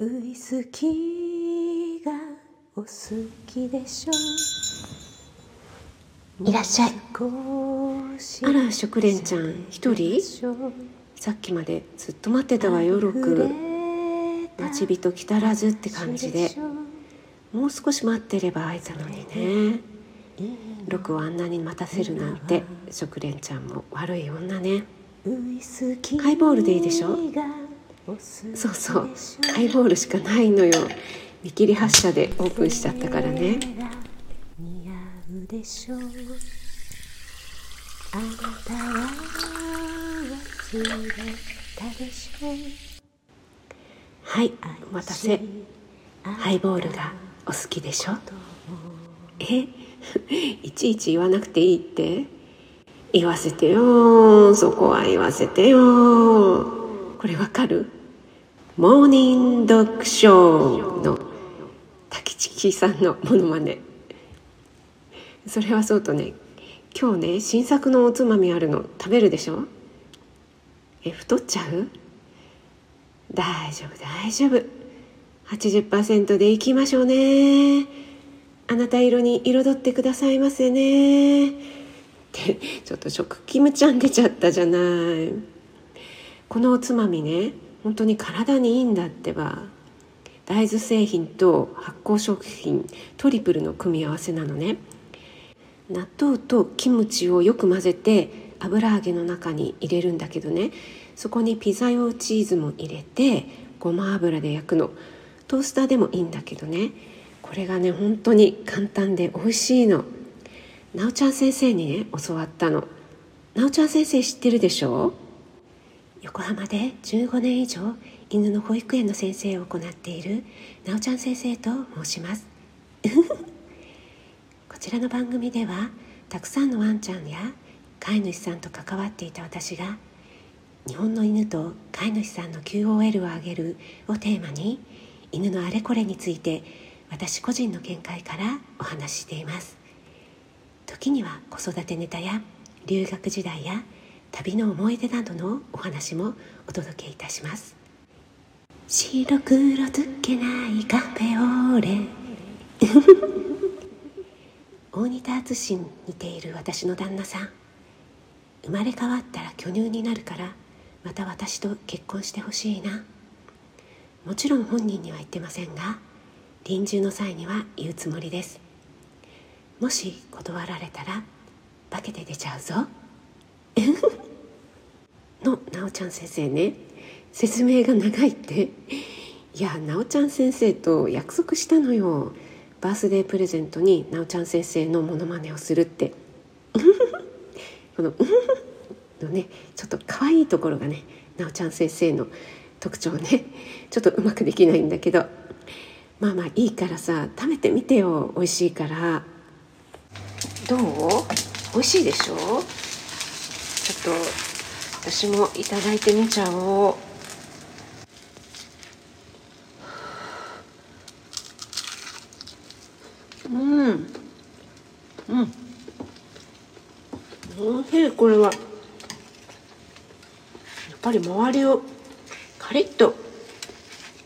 ウイスキーがお好きでしょいらっしゃい。ああら食蓮ちゃん一人？さっきまでずっと待ってたわよロク待ち人来たらずって感じで。もう少し待ってれば会えたのにね。ロクをあんなに待たせるなんて食蓮ちゃんも悪い女ね。ハイボールでいいでしょそうそう。ハイボールしかないのよ。見切り発車でオープンしちゃったからね。似合うでしょうあなたは忘れたでしょはいお待たせ。ハイボールがお好きでしょ？え？いちいち言わなくていいって？言わせてよそこは言わせてよこれわかる？モーニング読書の滝地さんのモノマネ。それはそうとね今日ね新作のおつまみあるの食べるでしょ？え太っちゃう？大丈夫大丈夫。80%でいきましょうね。あなた色に彩ってくださいませね。ってちょっと食キムちゃん出ちゃったじゃない。このおつまみね本当に体にいいんだってば大豆製品と発酵食品トリプルの組み合わせなのね。納豆とキムチをよく混ぜて油揚げの中に入れるんだけどね。そこにピザ用チーズも入れてごま油で焼くの。トースターでもいいんだけどね。これがね本当に簡単で美味しいの。なおちゃん先生にね教わったの。なおちゃん先生知ってるでしょ？横浜で15年以上犬の保育園の先生を行っているなおちゃん先生と申します。こちらの番組ではたくさんのワンちゃんや飼い主さんと関わっていた私が日本の犬と飼い主さんの QOL を上げるをテーマに犬のあれこれについて私個人の見解からお話ししています。時には子育てネタや留学時代や旅の思い出などのお話もお届けいたします。白黒つけないカフェオーレ。大仁田淳に似ている私の旦那さん。生まれ変わったら巨乳になるからまた私と結婚してほしいな。もちろん本人には言ってませんが臨終の際には言うつもりです。もし断られたら化けて出ちゃうぞ。なおちゃん先生ね。説明が長いって。いやなおちゃん先生と約束したのよ。バースデープレゼントになおちゃん先生のモノマネをするって。この「のねちょっと可愛いところがねなおちゃん先生の特徴ね。ちょっとうまくできないんだけど。まあまあいいからさ食べてみてよ。美味しいから。どう？美味しいでしょ？ちょっと私もいただいてみちゃおう。うん。うん。おいしいこれは。やっぱり周りをカリッと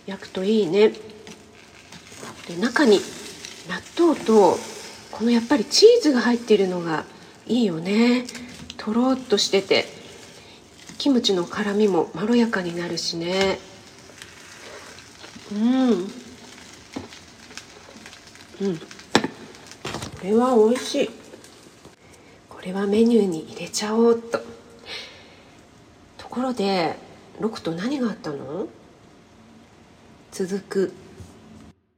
焼くといいね。で中に納豆とこのやっぱりチーズが入っているのがいいよね。とろっとしてて。キムチの辛みもまろやかになるしね。うん。うん。これは美味しい。これはメニューに入れちゃおうと。ところでロクと何があったの？続く。